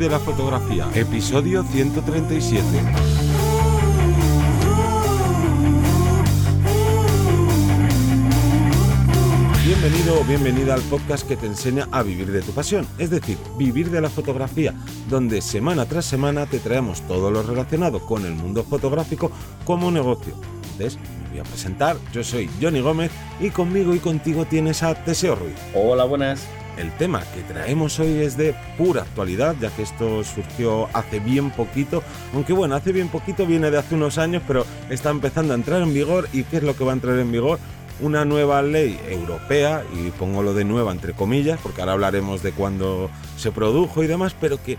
de la fotografía, episodio 137. Bienvenido o bienvenida al podcast que te enseña a vivir de tu pasión, es decir, vivir de la fotografía, donde semana tras semana te traemos todo lo relacionado con el mundo fotográfico como negocio. Entonces, voy a presentar, yo soy Johnny Gómez y conmigo y contigo tienes a Teseo Ruiz. Hola, buenas. El tema que traemos hoy es de pura actualidad, ya que esto surgió hace bien poquito, aunque bueno, hace bien poquito viene de hace unos años, pero está empezando a entrar en vigor. ¿Y qué es lo que va a entrar en vigor? Una nueva ley europea, y pongo lo de nueva entre comillas, porque ahora hablaremos de cuándo se produjo y demás, pero que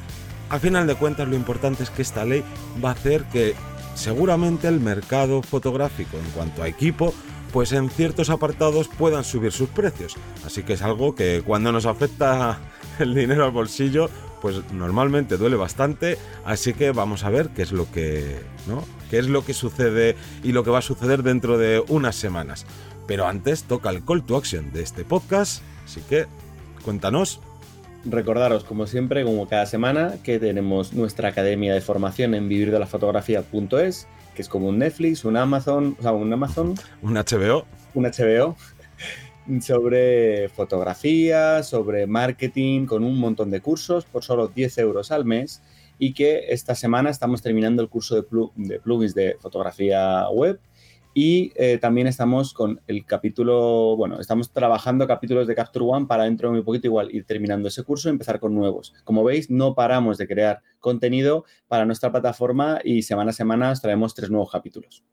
a final de cuentas lo importante es que esta ley va a hacer que seguramente el mercado fotográfico en cuanto a equipo pues en ciertos apartados puedan subir sus precios. Así que es algo que cuando nos afecta el dinero al bolsillo, pues normalmente duele bastante, así que vamos a ver qué es lo que, ¿no? qué es lo que sucede y lo que va a suceder dentro de unas semanas. Pero antes toca el call to action de este podcast, así que cuéntanos. Recordaros, como siempre, como cada semana, que tenemos nuestra academia de formación en vivirdelafotografía.es que es como un Netflix, un Amazon, o sea, un Amazon. Un HBO. Un HBO sobre fotografía, sobre marketing, con un montón de cursos por solo 10 euros al mes y que esta semana estamos terminando el curso de, de plugins de fotografía web y eh, también estamos con el capítulo, bueno, estamos trabajando capítulos de Capture One para dentro de muy poquito igual ir terminando ese curso y empezar con nuevos. Como veis, no paramos de crear contenido para nuestra plataforma y semana a semana os traemos tres nuevos capítulos.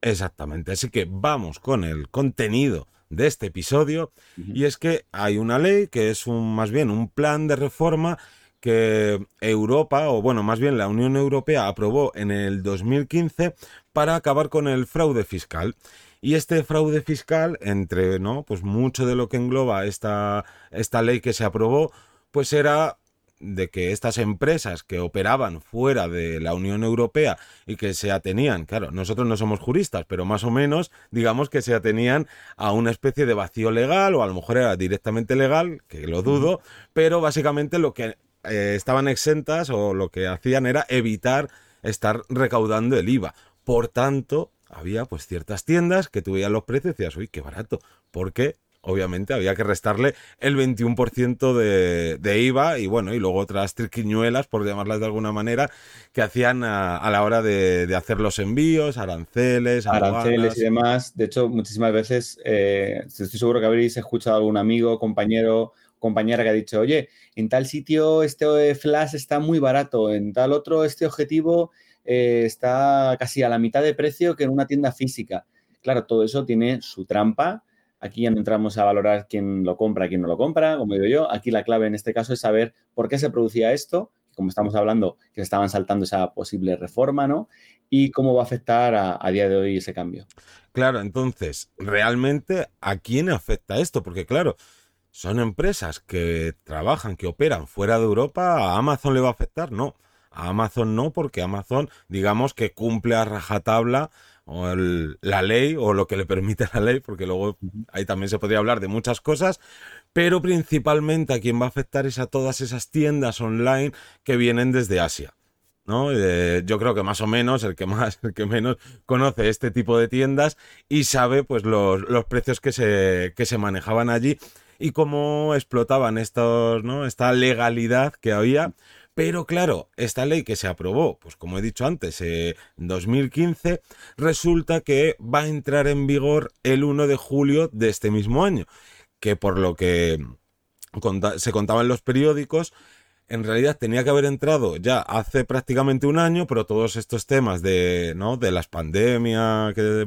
Exactamente, así que vamos con el contenido de este episodio y es que hay una ley que es un más bien un plan de reforma que Europa, o bueno, más bien la Unión Europea aprobó en el 2015 para acabar con el fraude fiscal. Y este fraude fiscal, entre ¿no? pues mucho de lo que engloba esta, esta ley que se aprobó, pues era de que estas empresas que operaban fuera de la Unión Europea y que se atenían, claro, nosotros no somos juristas, pero más o menos digamos que se atenían a una especie de vacío legal o a lo mejor era directamente legal, que lo dudo, pero básicamente lo que eh, estaban exentas o lo que hacían era evitar estar recaudando el IVA. Por tanto, había pues ciertas tiendas que tuvieran los precios y decías, uy, qué barato, porque obviamente había que restarle el 21% de, de, IVA y bueno, y luego otras triquiñuelas, por llamarlas de alguna manera, que hacían a, la hora de, hacer los envíos, aranceles, aranceles y demás. De hecho, muchísimas veces, eh, estoy seguro que habréis escuchado a algún amigo, compañero compañera que ha dicho, oye, en tal sitio este flash está muy barato, en tal otro este objetivo eh, está casi a la mitad de precio que en una tienda física. Claro, todo eso tiene su trampa. Aquí ya no entramos a valorar quién lo compra, quién no lo compra, como digo yo. Aquí la clave en este caso es saber por qué se producía esto, como estamos hablando, que se estaban saltando esa posible reforma, ¿no? Y cómo va a afectar a, a día de hoy ese cambio. Claro, entonces, ¿realmente a quién afecta esto? Porque claro, son empresas que trabajan, que operan fuera de Europa, ¿a Amazon le va a afectar? No, a Amazon no, porque Amazon, digamos que cumple a rajatabla o la ley o lo que le permite la ley, porque luego ahí también se podría hablar de muchas cosas, pero principalmente a quien va a afectar es a todas esas tiendas online que vienen desde Asia. ¿no? Eh, yo creo que más o menos el que más, el que menos conoce este tipo de tiendas y sabe pues los, los precios que se, que se manejaban allí y cómo explotaban estos, ¿no? esta legalidad que había. Pero claro, esta ley que se aprobó, pues como he dicho antes, en 2015, resulta que va a entrar en vigor el 1 de julio de este mismo año, que por lo que se contaba en los periódicos, en realidad tenía que haber entrado ya hace prácticamente un año, pero todos estos temas de, ¿no? de las pandemias que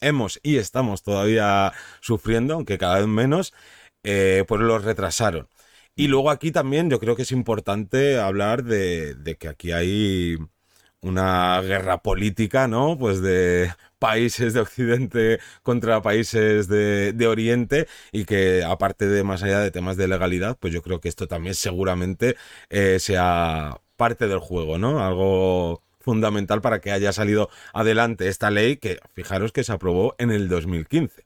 hemos y estamos todavía sufriendo, aunque cada vez menos, eh, pues los retrasaron. Y luego aquí también yo creo que es importante hablar de, que aquí hay una guerra política, ¿no? Pues de países de Occidente contra países de, Oriente y que aparte de más allá de temas de legalidad, pues yo creo que esto también seguramente eh, sea parte del juego, ¿no? Algo fundamental para que haya salido adelante esta ley que fijaros que se aprobó en el 2015.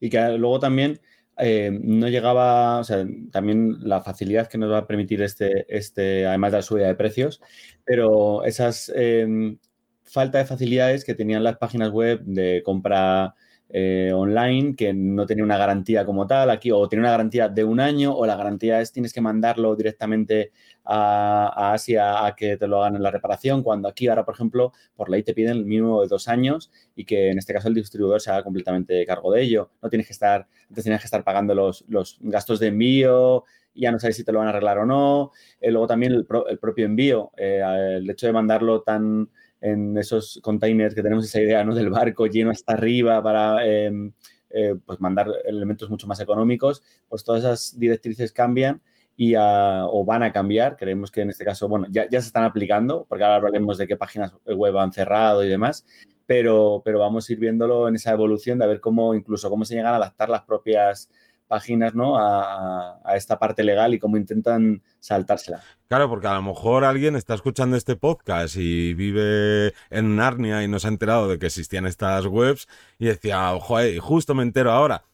Y que luego también eh, no llegaba, o sea, también la facilidad que nos va a permitir este, este además de la subida de precios, pero esas eh, falta de facilidades que tenían las páginas web de compra eh, online que no tenía una garantía como tal aquí, o tiene una garantía de un año, o la garantía es tienes que mandarlo directamente a, Asia a que te lo hagan en la reparación, cuando aquí ahora, por ejemplo, por ley te piden el mínimo de dos años y que en este caso el distribuidor se haga completamente cargo de ello. No tienes que estar, antes tenías que estar pagando los, los gastos de envío, ya no sabes si te lo van a arreglar o no. Eh, luego también el, propio envío, eh, el hecho de mandarlo tan en esos containers que tenemos esa idea ¿no? del barco lleno hasta arriba para em, eh, pues mandar elementos mucho más económicos, pues todas esas directrices cambian y o van a cambiar. Creemos que en este caso, bueno, ya, ya, se están aplicando, porque ahora hablaremos de qué páginas web han cerrado y demás, pero, pero vamos a ir viéndolo en esa evolución de a ver cómo incluso cómo se llegan a adaptar las propias páginas ¿no? A, esta parte legal y cómo intentan saltársela. Claro, porque a lo mejor alguien está escuchando este podcast y vive en Narnia y no se ha enterado de que existían estas webs y decía, ojo, justo me entero ahora.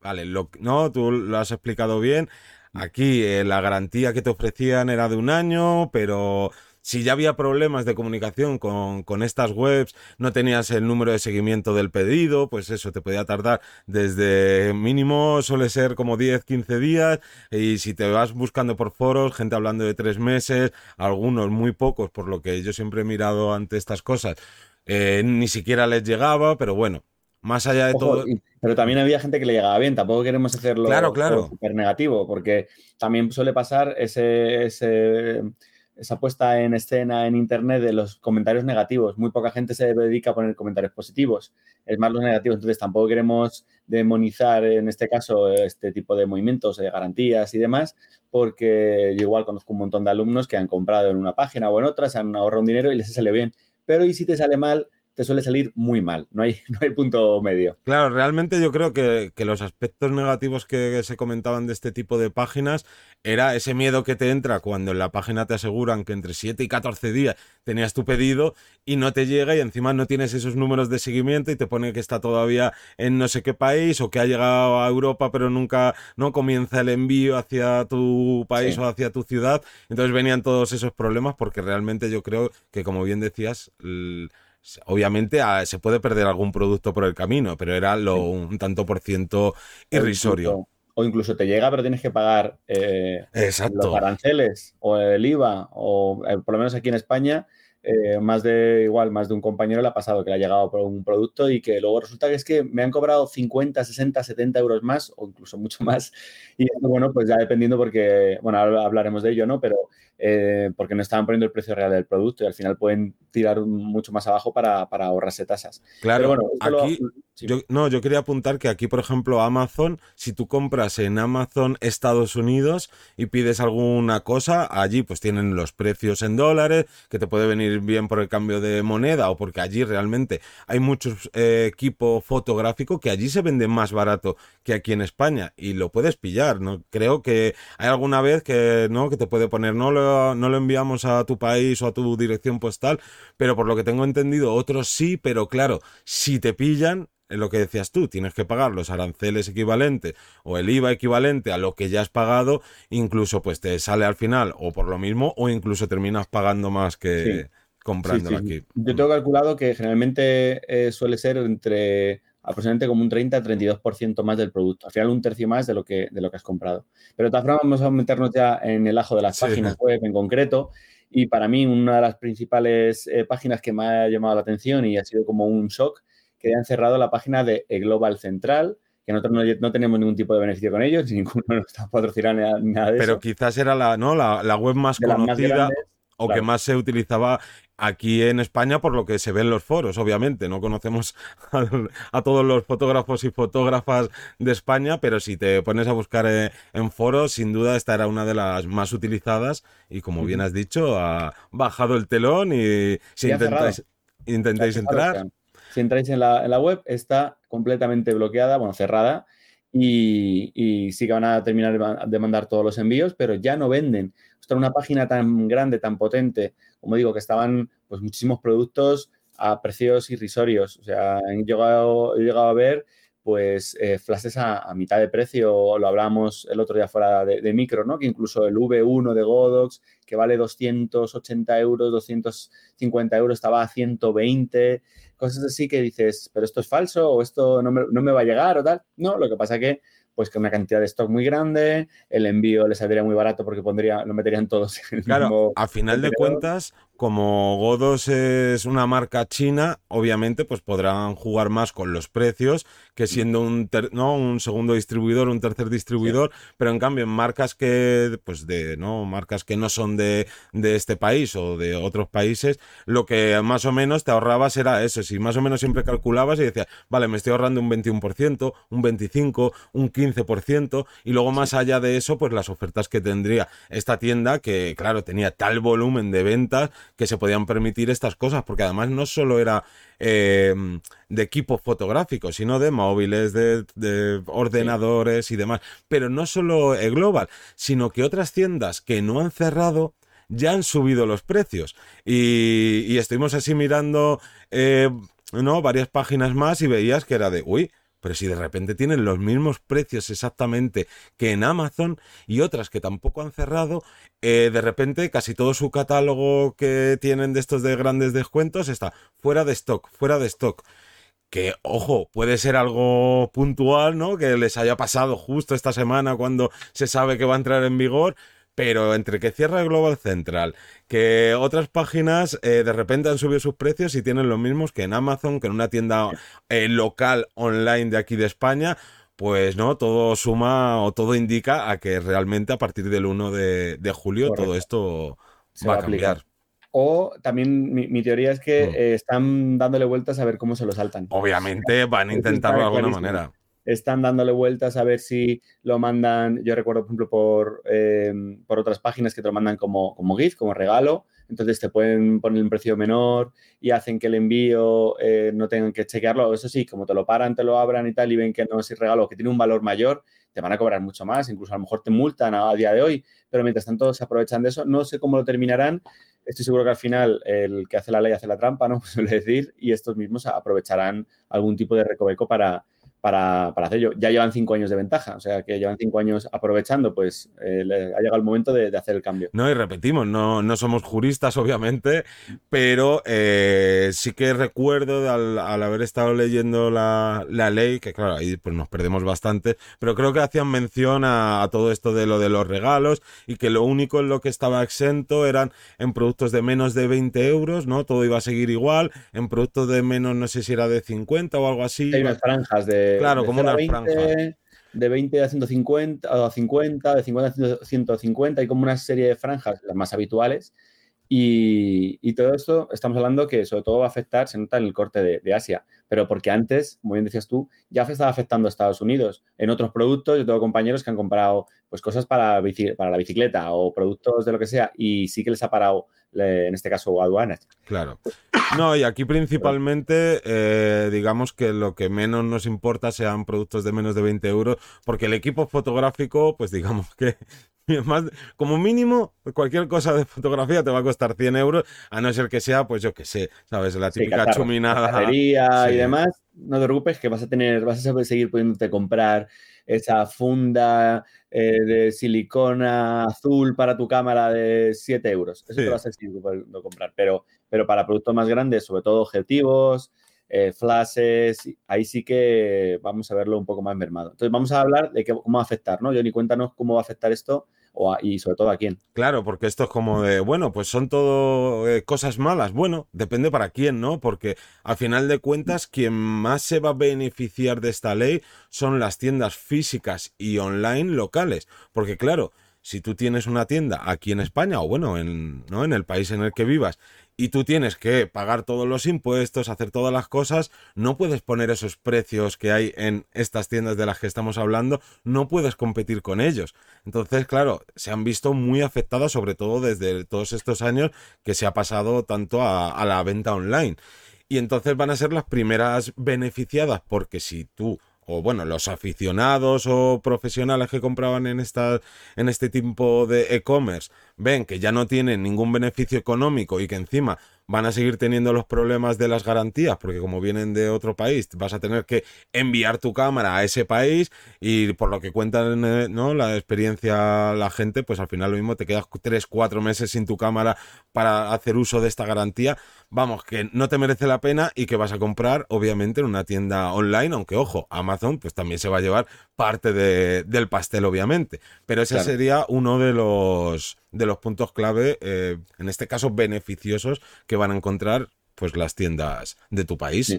Vale, lo, no, tú lo has explicado bien. Aquí eh, la garantía que te ofrecían era de un año, pero si ya había problemas de comunicación con, estas webs, no tenías el número de seguimiento del pedido, pues eso te podía tardar desde mínimo, suele ser como 10, 15 días, y si te vas buscando por foros, gente hablando de tres meses, algunos muy pocos, por lo que yo siempre he mirado ante estas cosas, eh, ni siquiera les llegaba, pero bueno, más allá de todo. pero también había gente que le llegaba bien, tampoco queremos hacerlo claro, claro. super negativo, porque también suele pasar ese, ese esa puesta en escena en Internet de los comentarios negativos. Muy poca gente se dedica a poner comentarios positivos, es más los negativos. Entonces tampoco queremos demonizar en este caso este tipo de movimientos, de garantías y demás, porque yo igual conozco un montón de alumnos que han comprado en una página o en otra, se han ahorrado un dinero y les sale bien. Pero ¿y si te sale mal? Te suele salir muy mal, no hay, no hay punto medio. Claro, realmente yo creo que, los aspectos negativos que se comentaban de este tipo de páginas era ese miedo que te entra cuando en la página te aseguran que entre 7 y 14 días tenías tu pedido y no te llega y encima no tienes esos números de seguimiento y te pone que está todavía en no sé qué país o que ha llegado a Europa pero nunca no comienza el envío hacia tu país o hacia tu ciudad. Entonces venían todos esos problemas porque realmente yo creo que como bien decías... Obviamente ah, se puede perder algún producto por el camino, pero era lo, un tanto por ciento irrisorio. O incluso, te llega, pero tienes que pagar eh, los aranceles o el IVA, o eh, por lo menos aquí en España, eh, más de igual, más de un compañero le ha pasado que le ha llegado por un producto y que luego resulta que es que me han cobrado 50, 60, 70 euros más o incluso mucho más. Y bueno, pues ya dependiendo porque, bueno, ahora hablaremos de ello, ¿no? Pero eh, porque no estaban poniendo el precio real del producto y al final pueden tirar mucho más abajo para, ahorrarse tasas. Claro, aquí, yo, no, yo quería apuntar que aquí, por ejemplo, Amazon, si tú compras en Amazon Estados Unidos y pides alguna cosa, allí pues tienen los precios en dólares, que te puede venir bien por el cambio de moneda o porque allí realmente hay mucho eh, equipo fotográfico que allí se vende más barato que aquí en España y lo puedes pillar, ¿no? Creo que hay alguna vez que, ¿no? Que te puede poner, no lo no lo enviamos a tu país o a tu dirección postal, pero por lo que tengo entendido, otros sí, pero claro, si te pillan, lo que decías tú, tienes que pagar los aranceles equivalentes o el IVA equivalente a lo que ya has pagado, incluso pues te sale al final o por lo mismo o incluso terminas pagando más que comprándolo aquí. Yo tengo calculado que generalmente eh, suele ser entre aproximadamente como un 30-32% más del producto. Al final un tercio más de lo que, de lo que has comprado. Pero de todas formas vamos a meternos ya en el ajo de las páginas web en concreto. Y para mí una de las principales eh, páginas que me ha llamado la atención y ha sido como un shock, que han cerrado la página de Global Central, que nosotros no, tenemos ningún tipo de beneficio con ellos, ninguno nos está patrocinando nada de Pero eso. Pero quizás era la, ¿no? la, web más conocida o que más se utilizaba aquí en España por lo que se ve en los foros, obviamente. No conocemos a, todos los fotógrafos y fotógrafas de España, pero si te pones a buscar eh, en foros, sin duda esta era una de las más utilizadas y como bien has dicho, ha bajado el telón y si intentáis, intentáis entrar... Si entráis en la, en la web, está completamente bloqueada, bueno, cerrada, y, sí que van a terminar de mandar todos los envíos, pero ya no venden. Esto una página tan grande, tan potente, como digo, que estaban pues muchísimos productos a precios irrisorios. O sea, he llegado, he llegado a ver pues eh, flashes a, mitad de precio, lo hablábamos el otro día fuera de, micro, ¿no? Que incluso el V1 de Godox, que vale 280 euros, 250 euros, estaba a 120, cosas así que dices, pero esto es falso o esto no me, no me va a llegar o tal. No, lo que pasa que pues que una cantidad de stock muy grande, el envío les saldría muy barato porque pondría, lo meterían todos en el Claro, a final de cuentas, como Godos es una marca china, obviamente pues podrán jugar más con los precios que siendo un, ¿no? un segundo distribuidor, un tercer distribuidor, pero en cambio en marcas que pues de no marcas que no son de, de, este país o de otros países, lo que más o menos te ahorrabas era eso, si más o menos siempre calculabas y decías, vale, me estoy ahorrando un 21%, un 25, un 15% y luego más allá de eso, pues las ofertas que tendría esta tienda que claro, tenía tal volumen de ventas que se podían permitir estas cosas, porque además no solo era eh, de equipos fotográficos, sino de móviles, de, ordenadores y demás. Pero no solo Global, sino que otras tiendas que no han cerrado ya han subido los precios. Y, estuvimos así mirando eh, ¿no? varias páginas más y veías que era de, uy, pero si de repente tienen los mismos precios exactamente que en Amazon y otras que tampoco han cerrado, eh, de repente casi todo su catálogo que tienen de estos de grandes descuentos está fuera de stock, fuera de stock. Que, ojo, puede ser algo puntual, ¿no? Que les haya pasado justo esta semana cuando se sabe que va a entrar en vigor, pero entre que cierra Global Central, que otras páginas eh, de repente han subido sus precios y tienen los mismos que en Amazon, que en una tienda eh, local online de aquí de España, pues no, todo suma o todo indica a que realmente a partir del 1 de, julio todo esto va, a cambiar. O también mi, teoría es que mm. eh, están dándole vueltas a ver cómo se lo saltan. Obviamente van a intentarlo de alguna manera están dándole vueltas a ver si lo mandan, yo recuerdo, por ejemplo, por, eh, por otras páginas que te lo mandan como, como GIF, como regalo, entonces te pueden poner un precio menor y hacen que el envío eh, no tengan que chequearlo. Eso sí, como te lo paran, te lo abran y tal y ven que no es regalo, que tiene un valor mayor, te van a cobrar mucho más, incluso a lo mejor te multan a, día de hoy, pero mientras tanto se aprovechan de eso. No sé cómo lo terminarán. Estoy seguro que al final el que hace la ley hace la trampa, ¿no? Suele decir, y estos mismos aprovecharán algún tipo de recoveco para, para, para hacer ello. Ya llevan cinco años de ventaja, o sea que llevan cinco años aprovechando, pues eh, ha llegado el momento de, hacer el cambio. No, y repetimos, no, no somos juristas, obviamente, pero eh, sí que recuerdo al, haber estado leyendo la, ley, que claro, ahí pues nos perdemos bastante, pero creo que hacían mención a, a, todo esto de lo de los regalos y que lo único en lo que estaba exento eran en productos de menos de 20 euros, ¿no? Todo iba a seguir igual, en productos de menos, no sé si era de 50 o algo así. Hay unas franjas de claro, como una De 20 a 150, a 50, de 50 a 150, hay como una serie de franjas, las más habituales. Y, todo esto estamos hablando que sobre todo va a afectar, se nota en el corte de, Asia, pero porque antes, como bien decías tú, ya estaba afectando a Estados Unidos. En otros productos, yo tengo compañeros que han comprado pues, cosas para, para la bicicleta o productos de lo que sea y sí que les ha parado en este caso aduanas. Claro. No, y aquí principalmente, eh, digamos que lo que menos nos importa sean productos de menos de 20 euros, porque el equipo fotográfico, pues digamos que más, como mínimo, cualquier cosa de fotografía te va a costar 100 euros, a no ser que sea, pues yo que sé, ¿sabes? La típica chuminada. y demás, no te preocupes que vas a tener, vas a seguir pudiéndote comprar esa funda eh, de silicona azul para tu cámara de 7 euros. Eso te va a ser pudiendo comprar. Pero, pero para productos más grandes, sobre todo objetivos, eh, flashes, ahí sí que vamos a verlo un poco más mermado. Entonces vamos a hablar de cómo va a afectar, ¿no? Johnny, cuéntanos cómo va a afectar esto y sobre todo a quién. Claro, porque esto es como de, bueno, pues son todo eh, cosas malas. Bueno, depende para quién, ¿no? Porque al final de cuentas, quien más se va a beneficiar de esta ley son las tiendas físicas y online locales. Porque claro, si tú tienes una tienda aquí en España o bueno, en, ¿no? en el país en el que vivas y tú tienes que pagar todos los impuestos, hacer todas las cosas, no puedes poner esos precios que hay en estas tiendas de las que estamos hablando, no puedes competir con ellos. Entonces, claro, se han visto muy afectadas, sobre todo desde todos estos años que se ha pasado tanto a, la venta online. Y entonces van a ser las primeras beneficiadas, porque si tú o bueno, los aficionados o profesionales que compraban en, esta, en este tipo de e-commerce ven que ya no tienen ningún beneficio económico y que encima van a seguir teniendo los problemas de las garantías, porque como vienen de otro país, vas a tener que enviar tu cámara a ese país y por lo que cuentan eh, ¿no? la experiencia la gente, pues al final lo mismo te quedas tres, cuatro meses sin tu cámara para hacer uso de esta garantía. Vamos, que no te merece la pena y que vas a comprar, obviamente, en una tienda online, aunque ojo, Amazon pues también se va a llevar parte del pastel, obviamente. Pero ese sería uno de los, de los puntos clave, eh, en este caso beneficiosos, que van a encontrar pues las tiendas de tu país.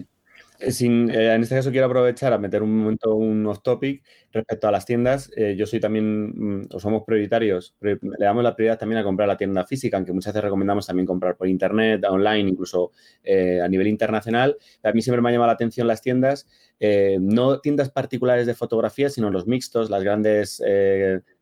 Eh, eh, en este caso quiero aprovechar a meter un momento un off topic respecto a las tiendas. Eh, yo soy también, mm, o somos prioritarios, le damos la prioridad también a comprar la tienda física, aunque muchas veces recomendamos también comprar por internet, online, incluso a nivel internacional. A mí siempre me ha llamado la atención las tiendas, no tiendas particulares de fotografía, sino los mixtos, las grandes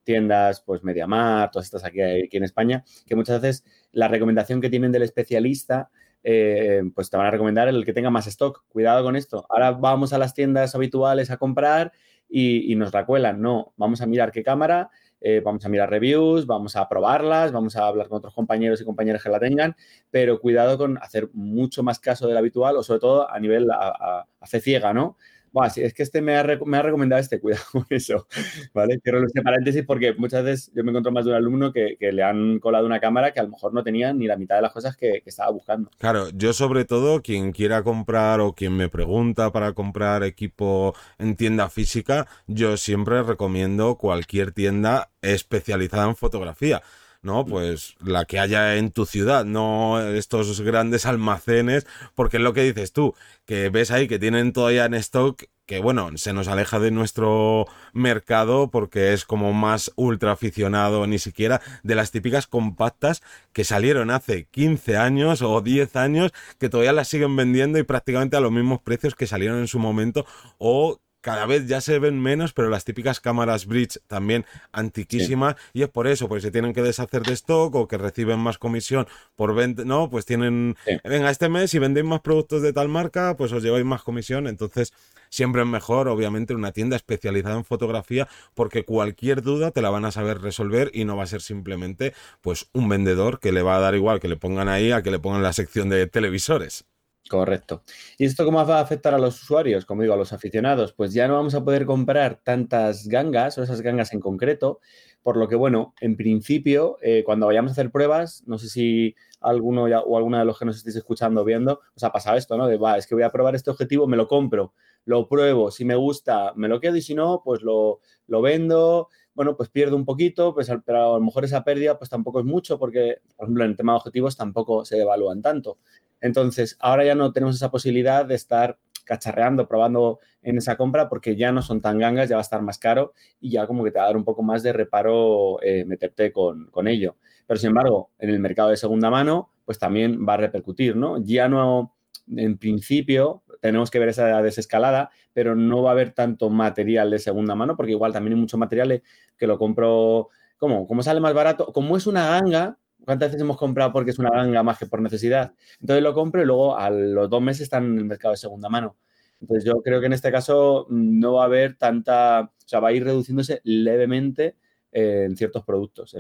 tiendas, pues MediaMar, todas estas aquí en España, que muchas veces la recomendación que tienen del especialista eh, pues te van a recomendar el que tenga más stock. Cuidado con esto. Ahora vamos a las tiendas habituales a comprar y, nos la cuelan. No, vamos a mirar qué cámara, eh, vamos a mirar reviews, vamos a probarlas, vamos a hablar con otros compañeros y compañeras que la tengan, pero cuidado con hacer mucho más caso del habitual o sobre todo a nivel a fe ciega, ¿no? Bueno, es que este me ha, recomendado este, cuidado con eso, ¿vale? Quiero este paréntesis porque muchas veces yo me encuentro más de un alumno que, le han colado una cámara que a lo mejor no tenía ni la mitad de las cosas que, estaba buscando. Claro, yo sobre todo, quien quiera comprar o quien me pregunta para comprar equipo en tienda física, yo siempre recomiendo cualquier tienda especializada en fotografía. ¿No? Pues la que haya en tu ciudad, no estos grandes almacenes, porque es lo que dices tú, que ves ahí que tienen todavía en stock que bueno, se nos aleja de nuestro mercado porque es como más ultra aficionado, ni siquiera de las típicas compactas que salieron hace 15 años o 10 años, que todavía las siguen vendiendo y prácticamente a los mismos precios que salieron en su momento o cada vez ya se ven menos, pero las típicas cámaras bridge también antiquísimas, y es por eso, porque se tienen que deshacer de stock o que reciben más comisión por venta, no, pues tienen, venga, este mes si vendéis más productos de tal marca, pues os lleváis más comisión, entonces siempre es mejor, obviamente, una tienda especializada en fotografía, porque cualquier duda te la van a saber resolver y no va a ser simplemente, pues, un vendedor que le va a dar igual que le pongan ahí a que le pongan la sección de televisores. Correcto. ¿Y esto cómo va a afectar a los usuarios? Como digo, a los aficionados. Pues ya no vamos a poder comprar tantas gangas o esas gangas en concreto, por lo que, bueno, en principio, eh, cuando vayamos a hacer pruebas, no sé si alguno o alguna de los que nos estéis escuchando viendo, os ha pasado esto, ¿no? De, va, es que voy a probar este objetivo, me lo compro, lo pruebo, si me gusta, me lo quedo y si no, pues lo, lo vendo, bueno, pues pierdo un poquito, pues, pero a lo mejor esa pérdida pues tampoco es mucho porque, por ejemplo, en el tema de objetivos tampoco se evalúan tanto. Entonces, ahora ya no tenemos esa posibilidad de estar cacharreando, probando en esa compra porque ya no son tan gangas, ya va a estar más caro y ya como que te va a dar un poco más de reparo eh, meterte con, con, ello. Pero sin embargo, en el mercado de segunda mano, pues también va a repercutir, ¿no? Ya no, en principio, tenemos que ver esa desescalada, pero no va a haber tanto material de segunda mano porque igual también hay mucho material que lo compro, ¿cómo? Como sale más barato, como es una ganga, ¿Cuántas veces hemos comprado porque es una ganga más que por necesidad? Entonces lo compro y luego a los dos meses están en el mercado de segunda mano. Entonces yo creo que en este caso mm, no va a haber tanta, o sea, va a ir reduciéndose levemente eh, en ciertos productos.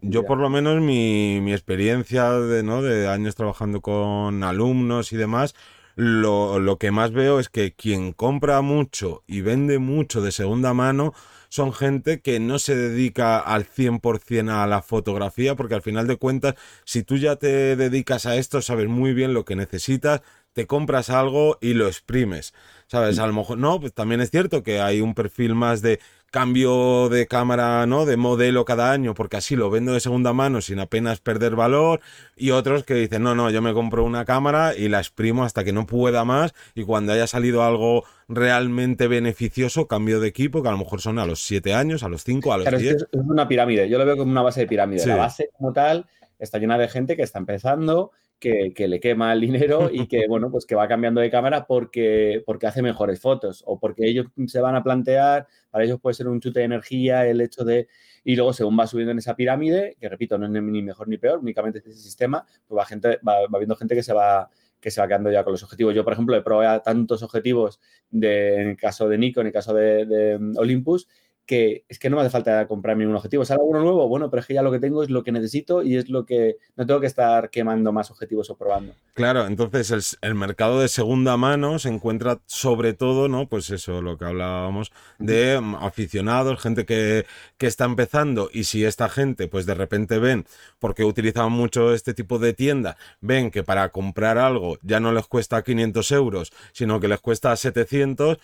yo por lo menos mi, mi experiencia de, ¿no? de años trabajando con alumnos y demás, lo, lo que más veo es que quien compra mucho y vende mucho de segunda mano, son gente que no se dedica al 100% a la fotografía, porque al final de cuentas, si tú ya te dedicas a esto, sabes muy bien lo que necesitas, te compras algo y lo exprimes. ¿Sabes? A lo mejor no, pues también es cierto que hay un perfil más de cambio de cámara, ¿no? De modelo cada año, porque así lo vendo de segunda mano sin apenas perder valor. Y otros que dicen, no, no, yo me compro una cámara y la exprimo hasta que no pueda más. Y cuando haya salido algo realmente beneficioso, cambio de equipo, que a lo mejor son a los 7 años, a los 5, a los 10. Es, una pirámide, yo lo veo como una base de pirámide. La base como tal está llena de gente que está empezando, que, le quema el dinero y que, bueno, pues que va cambiando de cámara porque, porque hace mejores fotos o porque ellos se van a plantear, para ellos puede ser un chute de energía el hecho de, y luego según va subiendo en esa pirámide, que repito, no es ni mejor ni peor, únicamente es ese sistema, pues va, gente, va, viendo gente que se va que se va quedando ya con los objetivos. Yo, por ejemplo, he probado tantos objetivos de, en el caso de Nikon, en el caso de, de Olympus, que es que no me hace falta comprarme un objetivo. ¿Sale alguno nuevo? Bueno, pero es que ya lo que tengo es lo que necesito y es lo que no tengo que estar quemando más objetivos o probando. Claro, entonces el, mercado de segunda mano se encuentra sobre todo, ¿no? Pues eso, lo que hablábamos, de aficionados, gente que, que está empezando y si esta gente, pues de repente ven, porque utilizaban mucho este tipo de tienda, ven que para comprar algo ya no les cuesta 500 euros, sino que les cuesta 700,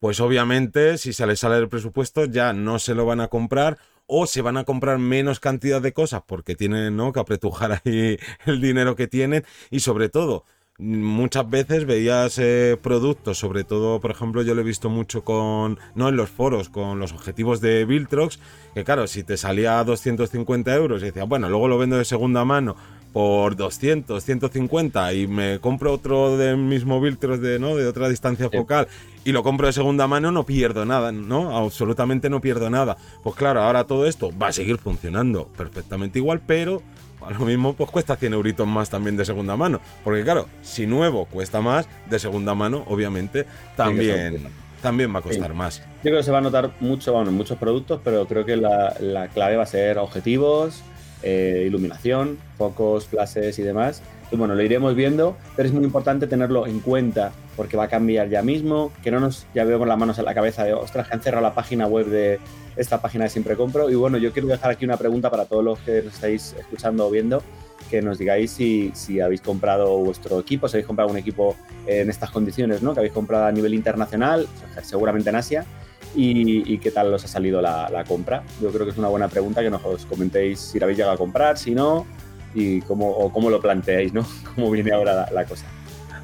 pues obviamente si se les sale el presupuesto ya no se lo van a comprar o se van a comprar menos cantidad de cosas porque tienen ¿no? que apretujar ahí el dinero que tienen y sobre todo muchas veces veías eh, productos, sobre todo, por ejemplo, yo lo he visto mucho con, no en los foros, con los objetivos de Viltrox, que claro, si te salía a 250 euros y decía, bueno, luego lo vendo de segunda mano por 200, 150 y me compro otro del mismo Viltrox de, ¿no? de otra distancia focal y lo compro de segunda mano, no pierdo nada, ¿no? Absolutamente no pierdo nada. Pues claro, ahora todo esto va a seguir funcionando perfectamente igual, pero a lo mismo pues cuesta 100 euritos más también de segunda mano. Porque claro, si nuevo cuesta más, de segunda mano obviamente también, también va a costar más. Yo creo que se va a notar mucho, bueno, en muchos productos, pero creo que la, la clave va a ser objetivos, eh, iluminación, focos, flashes y demás. Y bueno, lo iremos viendo, pero es muy importante tenerlo en cuenta porque va a cambiar ya mismo, que no nos ya con las manos en la cabeza de, ostras, que han cerrado la página web de esta página de Siempre Compro. Y bueno, yo quiero dejar aquí una pregunta para todos los que nos estáis escuchando o viendo, que nos digáis si, si habéis comprado vuestro equipo, si habéis comprado un equipo en estas condiciones, ¿no? Que habéis comprado a nivel internacional, seguramente en Asia, y, qué tal os ha salido la, compra. Yo creo que es una buena pregunta que nos comentéis si la habéis llegado a comprar, si no, y cómo, o cómo lo planteáis, ¿no? Cómo viene ahora la, cosa.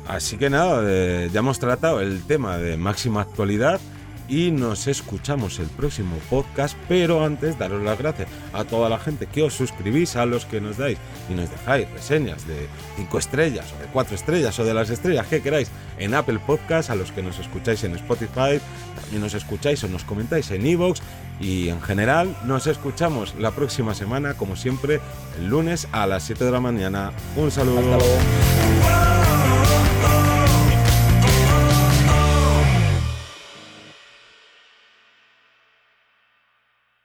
Así que nada, eh, ya hemos tratado el tema de máxima actualidad y nos escuchamos el próximo podcast, pero antes daros las gracias a toda la gente que os suscribís, a los que nos dais y nos dejáis reseñas de 5 estrellas o de 4 estrellas o de las estrellas que queráis en Apple Podcast, a los que nos escucháis en Spotify, también nos escucháis o nos comentáis en Evox y en general nos escuchamos la próxima semana, como siempre, el lunes a las 7 de la mañana. Un saludo.